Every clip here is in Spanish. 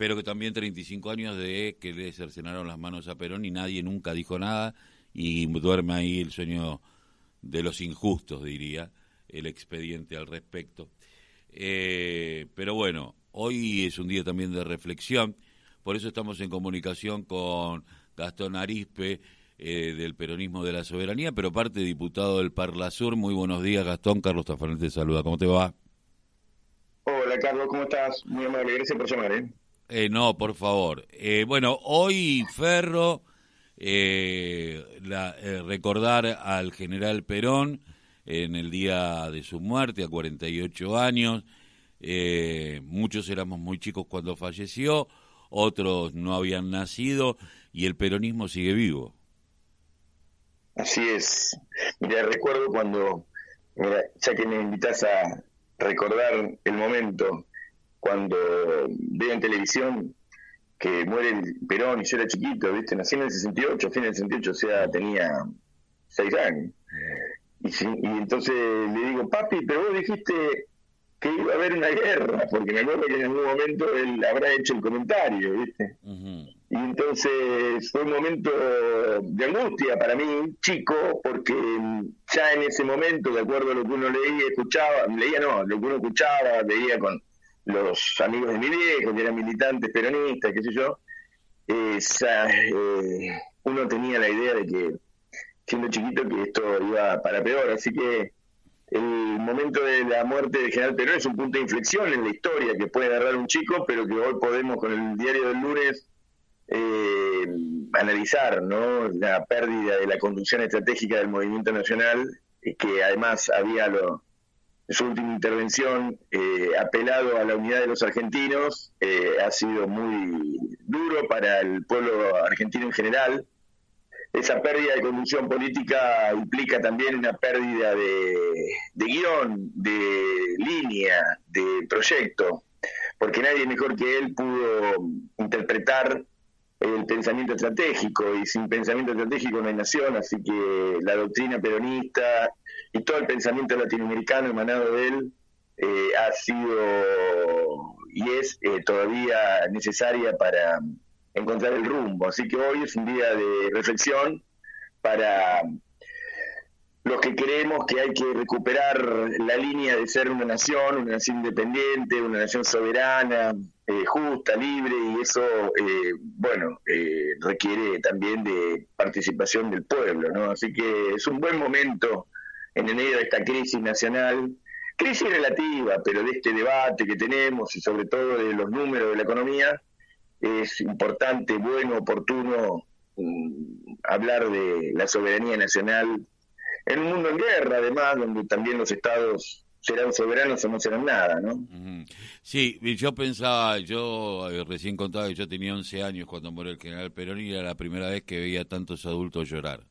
pero que también 35 años de que le cercenaron las manos a Perón y nadie nunca dijo nada y duerme ahí el sueño de los injustos, diría, el expediente al respecto. Eh, pero bueno, hoy es un día también de reflexión, por eso estamos en comunicación con Gastón Arispe, eh, del peronismo de la soberanía, pero parte diputado del Parla Sur. Muy buenos días, Gastón. Carlos Tafanel te saluda. ¿Cómo te va? Hola, Carlos, ¿cómo estás? Muy amable, gracias por llamar, ¿eh? Eh no, por favor. Eh, bueno, hoy Ferro, la, recordar al general Perón en el día de su muerte, a 48 años. muchos éramos muy chicos cuando falleció, otros no habían nacido y el peronismo sigue vivo. Así es. Mira, recuerdo cuando, ya que me invitas a recordar el momento, cuando veo en televisión que muere el Perón y yo era chiquito, ¿viste? Nací en el 68, fin del 68, o sea, tenía seis años. Y, y entonces le digo, papi, pero vos dijiste que iba a haber una guerra, porque me acuerdo que en algún momento él habrá hecho el comentario, ¿viste? Y entonces fue un momento de angustia para mí, chico, porque ya en ese momento, de acuerdo a lo que uno leía, escuchaba, leía no, lo que uno escuchaba, veía con los amigos de mi viejo, que eran militantes peronistas, qué sé yo, eh, uno tenía la idea de que, siendo chiquito, que esto iba para peor, así que el momento de la muerte de General Perón es un punto de inflexión en la historia que puede agarrar un chico, pero que hoy podemos con el diario del lunes eh, analizar ¿no? la pérdida de la conducción estratégica del movimiento nacional, que además había lo, su última intervención eh, apelado a la unidad de los argentinos, eh, ha sido muy duro para el pueblo argentino en general. Esa pérdida de conducción política implica también una pérdida de, guion, de línea, de proyecto, porque nadie mejor que él pudo interpretar el pensamiento estratégico y sin pensamiento estratégico no hay nación, así que la doctrina peronista y todo el pensamiento latinoamericano emanado de él eh, ha sido y es eh, todavía necesaria para encontrar el rumbo. Así que hoy es un día de reflexión para los que creemos que hay que recuperar la línea de ser una nación, una nación independiente, una nación soberana, eh, justa, libre, y eso, eh, bueno, eh, requiere también de participación del pueblo, ¿no? Así que es un buen momento en el medio de esta crisis nacional, crisis relativa, pero de este debate que tenemos y sobre todo de los números de la economía, es importante, bueno, oportuno mm, hablar de la soberanía nacional en un mundo en guerra, además, donde también los estados serán soberanos o no serán nada, ¿no? Sí, yo pensaba, yo eh, recién contaba que yo tenía 11 años cuando murió el general Perón y era la primera vez que veía tantos adultos llorar,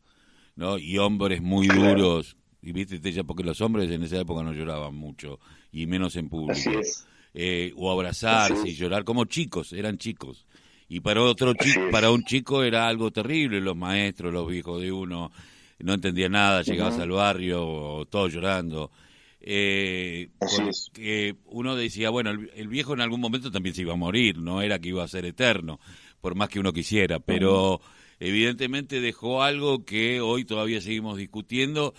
¿no? Y hombres muy duros, y viste, ya porque los hombres en esa época no lloraban mucho, y menos en público. Así es eh, o abrazarse y llorar como chicos, eran chicos. Y para otro chico, para un chico era algo terrible, los maestros, los viejos de uno, no entendía nada, llegabas al barrio, todos llorando. Eh, uno decía, bueno, el, viejo en algún momento también se iba a morir, no era que iba a ser eterno, por más que uno quisiera, pero evidentemente dejó algo que hoy todavía seguimos discutiendo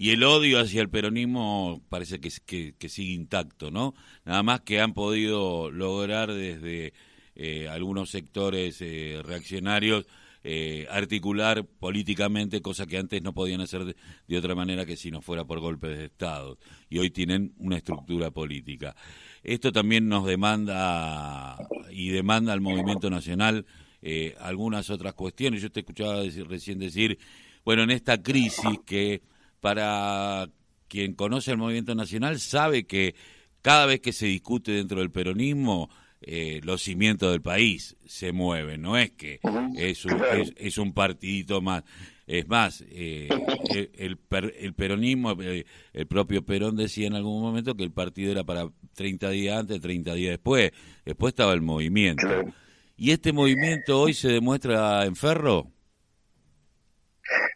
y el odio hacia el peronismo parece que, sigue intacto, ¿no? Nada más que han podido lograr desde eh, algunos sectores eh, reaccionarios eh, articular políticamente, cosa que antes no podían hacer de, otra manera que si no fuera por golpes de Estado. Y hoy tienen una estructura política. Esto también nos demanda y demanda al movimiento nacional algunas otras cuestiones. Yo te escuchaba recién decir, bueno, en esta crisis que para quien conoce el movimiento nacional sabe que cada vez que se discute dentro del peronismo, eh, los cimientos del país se mueven, no es que es un, es, un partidito más. Es más, eh, el, el, peronismo, eh, el propio Perón decía en algún momento que el partido era para 30 días antes, 30 días después. Después estaba el movimiento. ¿Y este movimiento hoy se demuestra en Ferro?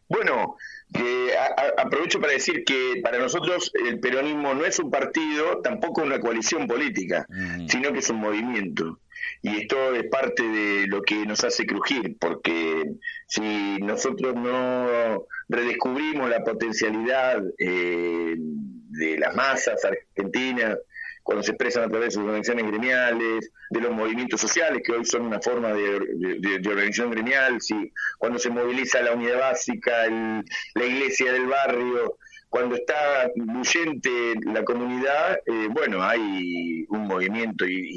Bueno, que aprovecho para decir que para nosotros el peronismo no es un partido, tampoco una coalición política, sino que es un movimiento. Y esto es parte de lo que nos hace crujir, porque si nosotros no redescubrimos la potencialidad eh, de las masas argentinas, cuando se expresan a través de sus organizaciones gremiales, de los movimientos sociales, que hoy son una forma de, organización gremial, si, cuando se moviliza la unidad básica, la iglesia del barrio, cuando está huyente la comunidad, eh, bueno, hay un movimiento y,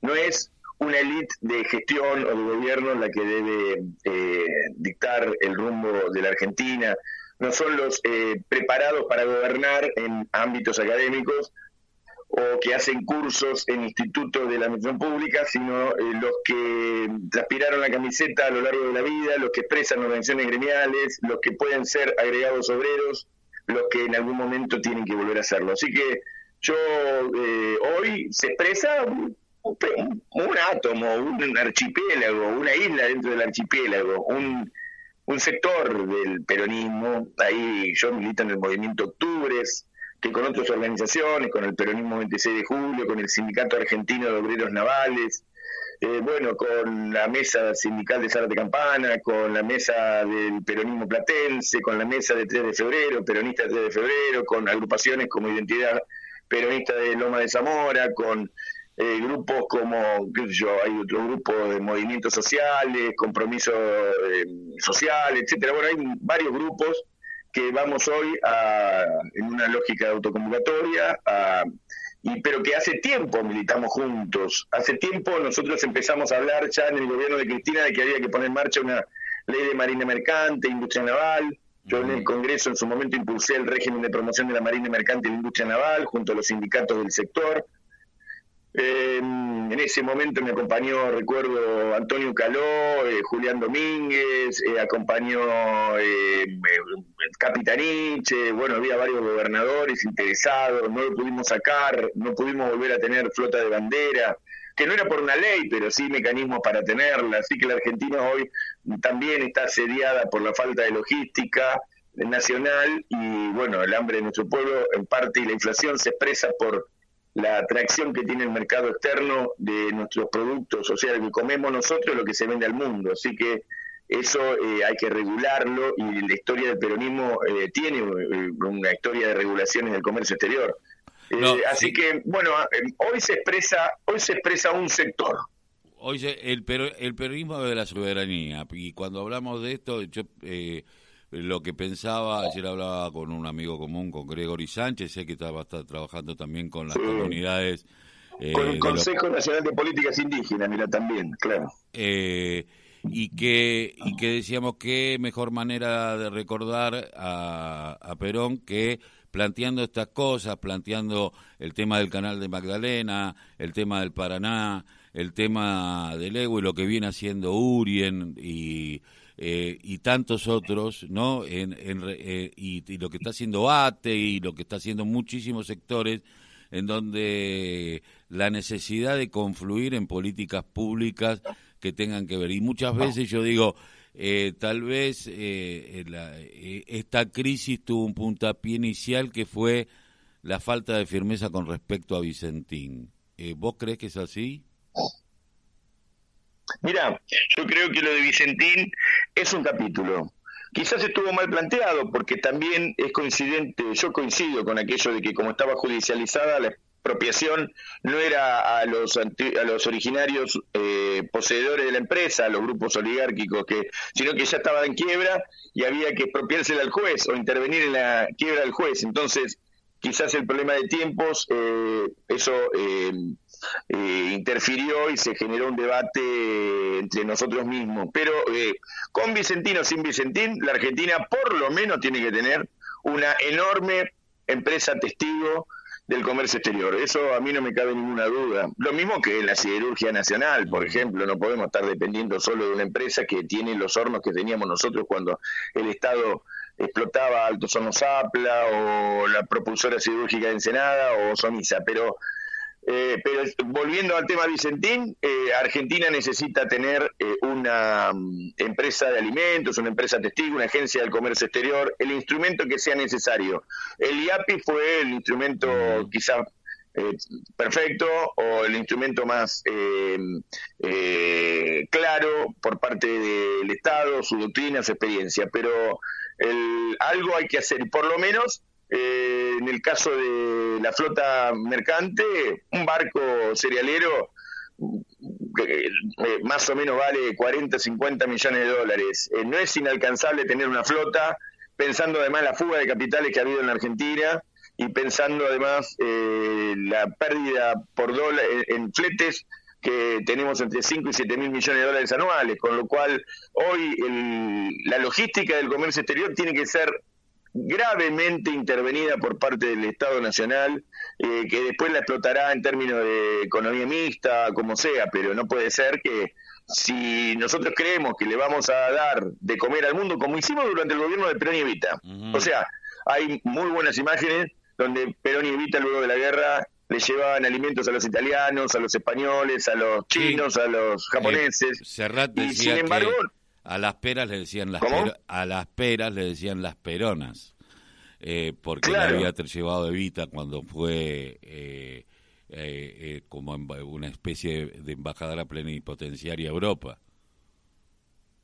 no es una élite de gestión o de gobierno la que debe eh, dictar el rumbo de la Argentina, no son los eh, preparados para gobernar en ámbitos académicos, o que hacen cursos en institutos de la administración pública, sino eh, los que transpiraron la camiseta a lo largo de la vida, los que expresan organizaciones gremiales, los que pueden ser agregados obreros, los que en algún momento tienen que volver a hacerlo. Así que yo eh, hoy se expresa un, átomo, un archipiélago, una isla dentro del archipiélago, un, un sector del peronismo, ahí yo milito en el movimiento Octubres, que con otras organizaciones, con el Peronismo 26 de Julio, con el Sindicato Argentino de Obreros Navales, eh, bueno, con la mesa sindical de Zárate Campana, con la mesa del peronismo platense, con la mesa de 3 de febrero, peronista de 3 de febrero, con agrupaciones como Identidad Peronista de Loma de Zamora, con eh, grupos como, qué sé yo, hay otro grupo de movimientos sociales, compromiso eh, social, etcétera. Bueno, hay varios grupos que vamos hoy a, en una lógica de autoconvocatoria, y, pero que hace tiempo militamos juntos. Hace tiempo nosotros empezamos a hablar ya en el gobierno de Cristina de que había que poner en marcha una ley de marina mercante, industria naval. Yo en el Congreso en su momento impulsé el régimen de promoción de la marina mercante y la industria naval junto a los sindicatos del sector. Eh, en ese momento me acompañó, recuerdo, Antonio Caló, eh, Julián Domínguez, eh, acompañó eh, Capitanich, bueno, había varios gobernadores interesados, no lo pudimos sacar, no pudimos volver a tener flota de bandera, que no era por una ley, pero sí mecanismos para tenerla, así que la Argentina hoy también está asediada por la falta de logística nacional y bueno, el hambre de nuestro pueblo en parte y la inflación se expresa por la atracción que tiene el mercado externo de nuestros productos, o sea, lo que comemos nosotros, lo que se vende al mundo. Así que eso eh, hay que regularlo y la historia del peronismo eh, tiene eh, una historia de regulaciones del comercio exterior. así que, bueno, hoy se expresa, hoy se expresa un sector. Hoy el, el peronismo de la soberanía, y cuando hablamos de esto, yo lo que pensaba, ayer hablaba con un amigo común, con Gregory Sánchez, sé que estaba está trabajando también con las comunidades. Eh, con el Consejo Nacional de Políticas Indígenas, mira, también, claro. Eh, y que y que decíamos que mejor manera de recordar a, a Perón que planteando estas cosas, planteando el tema del canal de Magdalena, el tema del Paraná, el tema del Ego y lo que viene haciendo Urien y eh, y tantos otros, ¿no? En, eh, y, lo que está haciendo ATE y lo que está haciendo muchísimos sectores en donde la necesidad de confluir en políticas públicas que tengan que ver. Y muchas veces yo digo, eh, tal vez esta crisis tuvo un puntapié inicial que fue la falta de firmeza con respecto a Vicentín. ¿Vos crees que es así? Mira, yo creo que lo de Vicentín es un capítulo. Quizás estuvo mal planteado porque también es coincidente, yo coincido con aquello de que como estaba judicializada la expropiación no era a los a los originarios eh, poseedores de la empresa, a los grupos oligárquicos que sino que ya estaba en quiebra y había que expropiársela al juez o intervenir en la quiebra del juez. Entonces, quizás el problema de tiempos eh, eso eh, eh, interfirió y se generó un debate entre nosotros mismos. Pero eh, con Vicentino o sin Vicentín, la Argentina por lo menos tiene que tener una enorme empresa testigo del comercio exterior. Eso a mí no me cabe ninguna duda. Lo mismo que en la siderurgia nacional, por ejemplo, no podemos estar dependiendo solo de una empresa que tiene los hornos que teníamos nosotros cuando el Estado explotaba Alto Sono Zapla o la propulsora siderúrgica de Ensenada o Sonisa, pero Eh, pero volviendo al tema Vicentín, eh, Argentina necesita tener eh, una mm, empresa de alimentos, una empresa testigo, una agencia del comercio exterior, el instrumento que sea necesario. El IAPI fue el instrumento quizá perfecto o el instrumento más claro por parte del Estado, su doctrina, su experiencia, pero algo hay que hacer, por lo menos eh, en el caso de la flota mercante, un barco cerealero que eh, más o menos vale 40, 50 millones de dólares. Eh, no es inalcanzable tener una flota, pensando además la fuga de capitales que ha habido en la Argentina y pensando además la pérdida por dólar en fletes que tenemos entre 5 y 7 mil millones de dólares anuales, con lo cual hoy la logística del comercio exterior tiene que ser gravemente intervenida por parte del Estado Nacional, eh, que después la explotará en términos de economía mixta, como sea, pero no puede ser que si nosotros creemos que le vamos a dar de comer al mundo, como hicimos durante el gobierno de Perón y Evita, o sea, hay muy buenas imágenes donde Perón y Evita luego de la guerra le llevaban alimentos a los italianos, a los españoles, a los chinos, a los japoneses. y sin embargo, a las peras le decían las a las peras le decían las peronas. Eh, porque la había llevado Evita cuando fue eh, eh, como una especie de embajadora plenipotenciaria a Europa.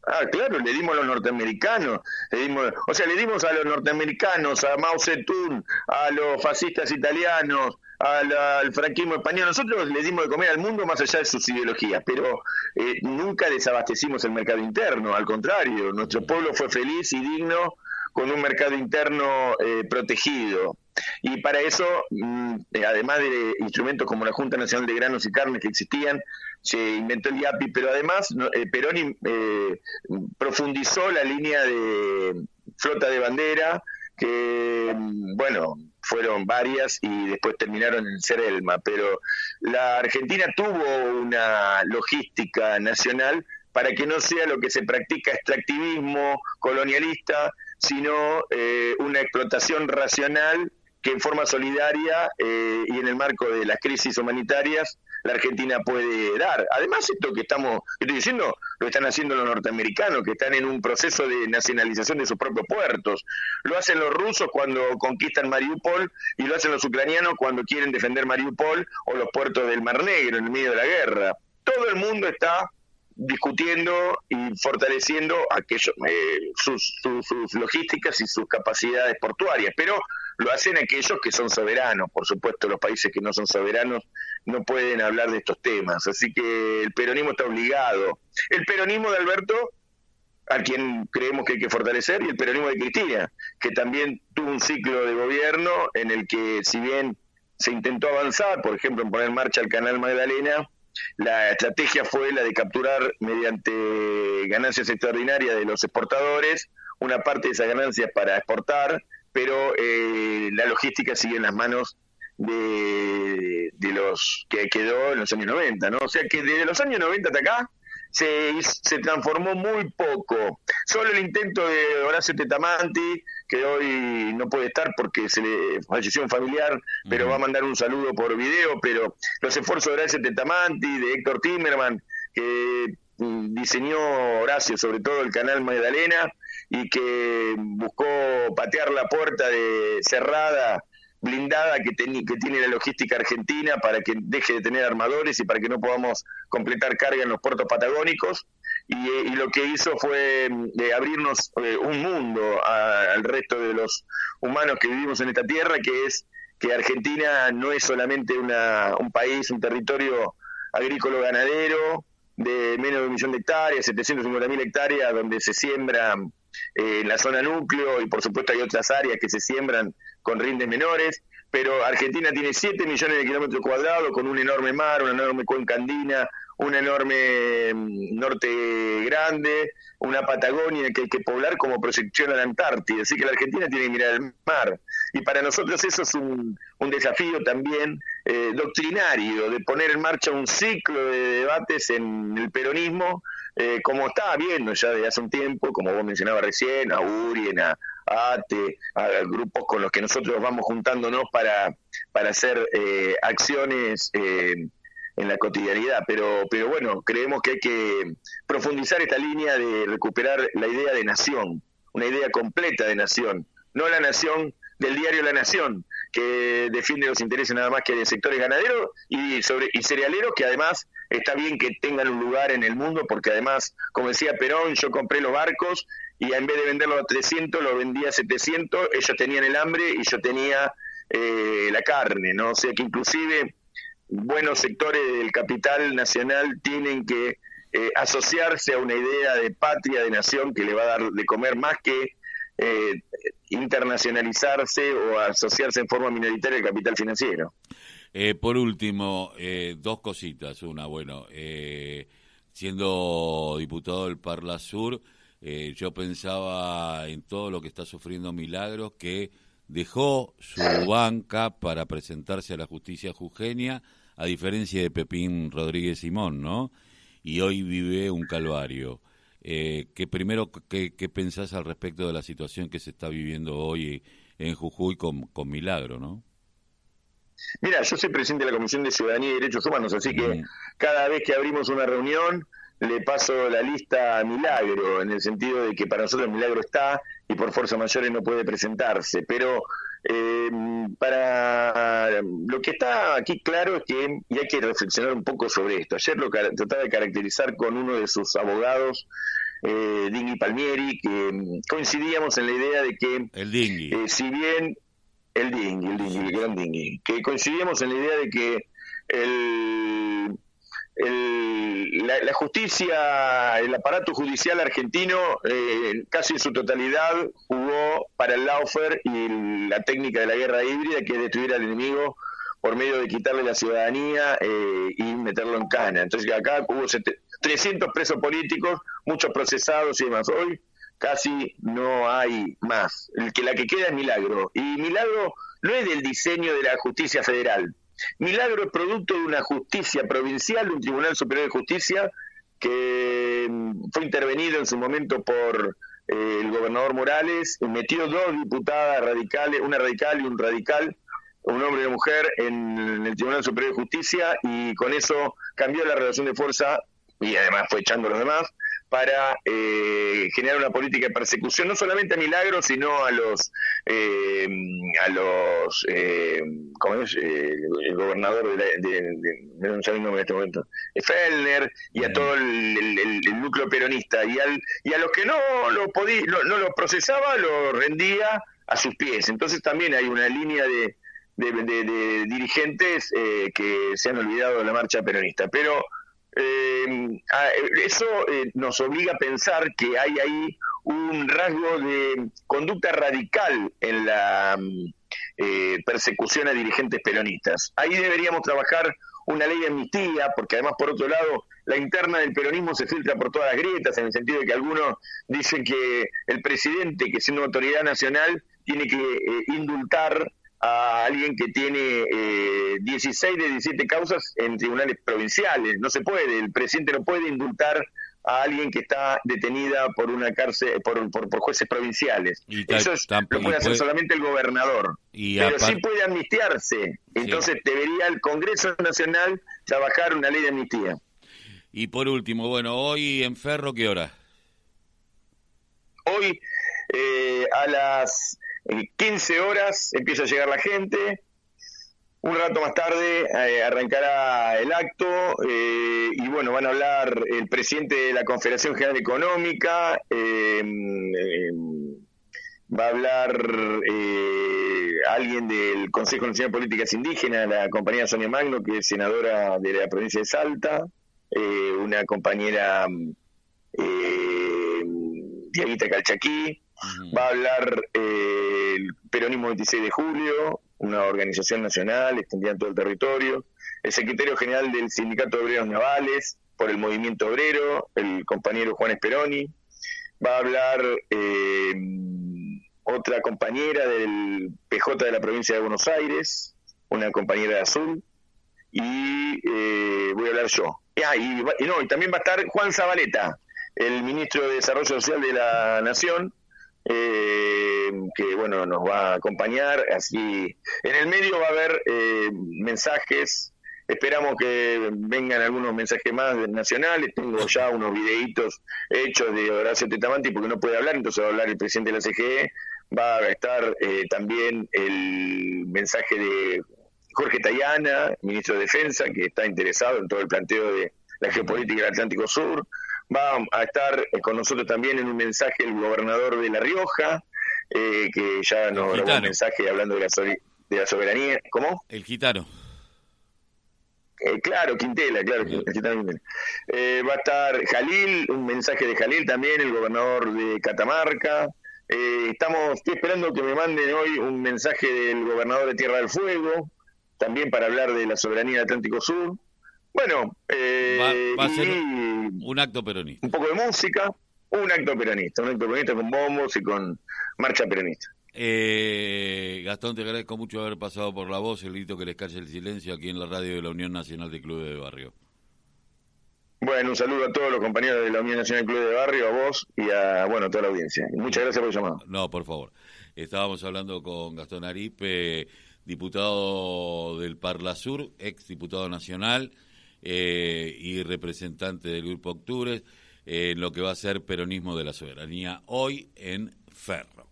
Ah, claro, le dimos a los norteamericanos, le dimos, o sea, le dimos a los norteamericanos, a Mao Zedong, a los fascistas italianos, al, franquismo español. Nosotros le dimos de comer al mundo más allá de sus ideologías, pero eh, nunca desabastecimos el mercado interno, al contrario, nuestro pueblo fue feliz y digno con un mercado interno eh, protegido. Y para eso, mm, eh, además de instrumentos como la Junta Nacional de Granos y Carnes que existían, se inventó el IAPI, pero además Perón profundizó la línea de flota de bandera, que, mm, bueno, fueron varias y después terminaron en ser Elma, pero la Argentina tuvo una logística nacional para que no sea lo que se practica extractivismo colonialista, sino eh, una explotación racional que en forma solidaria eh, y en el marco de las crisis humanitarias la Argentina puede dar. Además, esto que estamos estoy diciendo lo están haciendo los norteamericanos, que están en un proceso de nacionalización de sus propios puertos. Lo hacen los rusos cuando conquistan Mariupol y lo hacen los ucranianos cuando quieren defender Mariupol o los puertos del Mar Negro en el medio de la guerra. Todo el mundo está discutiendo y fortaleciendo aquello, eh, sus, sus, logísticas y sus capacidades portuarias, pero lo hacen aquellos que son soberanos, por supuesto los países que no son soberanos no pueden hablar de estos temas, así que el peronismo está obligado. El peronismo de Alberto, a quien creemos que hay que fortalecer, y el peronismo de Cristina, que también tuvo un ciclo de gobierno en el que si bien se intentó avanzar, por ejemplo, en poner en marcha el canal Magdalena, la estrategia fue la de capturar mediante ganancias extraordinarias de los exportadores una parte de esas ganancias para exportar, pero eh, la logística sigue en las manos de, de, los que quedó en los años 90, ¿no? O sea que desde los años 90 hasta acá se, se transformó muy poco. Solo el intento de Horacio Tetamanti, que hoy no puede estar porque se le falleció un familiar, pero va a mandar un saludo por video, pero los esfuerzos de Horacio Tetamanti, de Héctor Timerman, que diseñó Horacio sobre todo el canal Magdalena y que buscó patear la puerta de cerrada blindada que, que tiene la logística argentina para que deje de tener armadores y para que no podamos completar carga en los puertos patagónicos. Y, eh, lo que hizo fue eh, abrirnos eh, un mundo al resto de los humanos que vivimos en esta tierra, que es que Argentina no es solamente una, un país, un territorio agrícola ganadero de menos de un millón de hectáreas, 750 mil hectáreas, donde se siembra en la zona núcleo y por supuesto hay otras áreas que se siembran con rindes menores, pero Argentina tiene 7 millones de kilómetros cuadrados con un enorme mar, una enorme cuenca andina, un enorme mm, norte grande, una Patagonia que hay que poblar como proyección a la Antártida, así que la Argentina tiene que mirar el mar. Y para nosotros eso es un, un desafío también eh, doctrinario, de poner en marcha un ciclo de debates en el peronismo, eh, como estaba viendo ya desde hace un tiempo, como vos mencionabas recién, a Urien, a, a, a grupos con los que nosotros vamos juntándonos para, para hacer eh, acciones eh, en la cotidianidad. Pero, pero bueno, creemos que hay que profundizar esta línea de recuperar la idea de nación, una idea completa de nación, no la nación del diario La Nación, que defiende los intereses nada más que de sectores ganaderos y sobre y cerealeros que además está bien que tengan un lugar en el mundo porque además, como decía Perón, yo compré los barcos y en vez de venderlos a 300 los vendía a 700, ellos tenían el hambre y yo tenía eh, la carne, ¿no? O sea que inclusive buenos sectores del capital nacional tienen que eh, asociarse a una idea de patria, de nación que le va a dar de comer más que eh, internacionalizarse o asociarse en forma minoritaria al capital financiero. Eh, por último, eh, dos cositas. Una, bueno, siendo diputado del Parla Sur, yo pensaba en todo lo que está sufriendo Milagros, que dejó su banca para presentarse a la justicia jujeña, a diferencia de Pepín Rodríguez Simón, ¿no? Y hoy vive un calvario. Eh, que primero, ¿qué, pensás al respecto de la situación que se está viviendo hoy en Jujuy con, con Milagro, no? Mira, yo soy presidente de la Comisión de Ciudadanía y Derechos Humanos, así que cada vez que abrimos una reunión le paso la lista a Milagro, en el sentido de que para nosotros Milagro está y por fuerza mayores no puede presentarse, pero eh, para lo que está aquí claro es que, y hay que reflexionar un poco sobre esto, ayer lo trataba de caracterizar con uno de sus abogados, eh, Palmieri, que coincidíamos en la idea de que, el. Eh, si bien, el Dingui, el Dingui, el gran Dingui, que coincidíamos en la idea de que el la, justicia, el aparato judicial argentino, eh, casi en su totalidad, jugó para el Laufer y la técnica de la guerra híbrida, que es destruir al enemigo por medio de quitarle la ciudadanía eh, y meterlo en cana. Entonces acá hubo 300 presos políticos, muchos procesados y demás. Hoy casi no hay más. El que la que queda es Milagro. Y Milagro no es del diseño de la justicia federal. Milagro es producto de una justicia provincial, un Tribunal Superior de Justicia, que mm, fue intervenido en su momento por eh, el gobernador Morales, metió dos diputadas radicales, una radical y un radical, un hombre y una mujer, en el Tribunal Superior de Justicia y con eso cambió la relación de fuerza y además fue echando a los demás para eh, generar una política de persecución no solamente a Milagros sino a los eh, a los eh, ¿cómo es? Eh, el gobernador de, de, de, en este momento Fellner y a todo el, núcleo peronista y al y a los que no lo podía no, no lo procesaba lo rendía a sus pies. Entonces también hay una línea de de, dirigentes que se han olvidado de la marcha peronista. Pero eh, eso eh, nos obliga a pensar que hay ahí un rasgo de conducta radical en la mm, eh, persecución a dirigentes peronistas. Ahí deberíamos trabajar una ley de amnistía, porque además, por otro lado, la interna del peronismo se filtra por todas las grietas, en el sentido de que algunos dicen que el presidente, que siendo autoridad nacional, tiene que eh, indultar a alguien que tiene eh, 16 de 17 causas en tribunales provinciales. No se puede, el presidente no puede indultar a alguien que está detenida por una cárcel por, por, jueces provinciales. Eso lo puede hacer solamente el gobernador. pero sí puede amnistiarse. Entonces debería el Congreso Nacional trabajar una ley de amnistía. Y por último, bueno, hoy en Ferro, ¿qué hora? Hoy eh, a las 15 horas empieza a llegar la gente. Un rato más tarde eh, arrancará el acto eh, y bueno, van a hablar el presidente de la Confederación General Económica, eh, va a hablar alguien del Consejo Nacional de Políticas Indígenas, la compañera Sonia Magno, que es senadora de la provincia de Salta, una compañera Diaguita Calchaquí, va a hablar el Peronismo 26 de Julio, una organización nacional extendida en todo el territorio, el secretario general del Sindicato de Obreros Navales por el Movimiento Obrero, el compañero Juan Esperoni, va a hablar eh, otra compañera del PJ de la provincia de Buenos Aires, una compañera de Azul, y eh, voy a hablar yo. Ah, y, no, y también va a estar Juan Zabaleta, el ministro de Desarrollo Social de la Nación, eh, que bueno nos va a acompañar. Así, en el medio va a haber eh, mensajes. Esperamos que vengan algunos mensajes más nacionales. Tengo ya unos videitos hechos de Horacio Tetamanti porque no puede hablar, entonces va a hablar el presidente de la CGE. Va a estar eh, también el mensaje de Jorge Tayana, ministro de Defensa, que está interesado en todo el planteo de la geopolítica del Atlántico Sur. Va a estar eh, con nosotros también en un mensaje el gobernador de La Rioja, eh, que ya nos grabó un mensaje hablando de la, de la soberanía. ¿Cómo? El gitano. Eh, claro, Quintela, claro, eh, va a estar Jalil, un mensaje de Jalil también, el gobernador de Catamarca. estamos, estoy esperando que me manden hoy un mensaje del gobernador de Tierra del Fuego, también para hablar de la soberanía del Atlántico Sur. Bueno, eh, va, a ser un acto peronista. Un poco de música, un acto peronista, un acto peronista con bombos y con marcha peronista. Eh, Gastón, te agradezco mucho haber pasado por la voz, el grito que les calle el silencio aquí en la radio de la Unión Nacional de Clubes de Barrio. Bueno, un saludo a todos los compañeros de la Unión Nacional de Clubes de Barrio, a vos y a bueno, toda la audiencia. Muchas gracias por el llamado. No, por favor. Estábamos hablando con Gastón Aripe, diputado del Parla Sur, ex diputado nacional eh, y representante del Grupo Octubre, en lo que va a ser peronismo de la soberanía hoy en Ferro.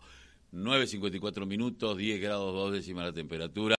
9.54 minutos, 10 grados 2 décimas la temperatura.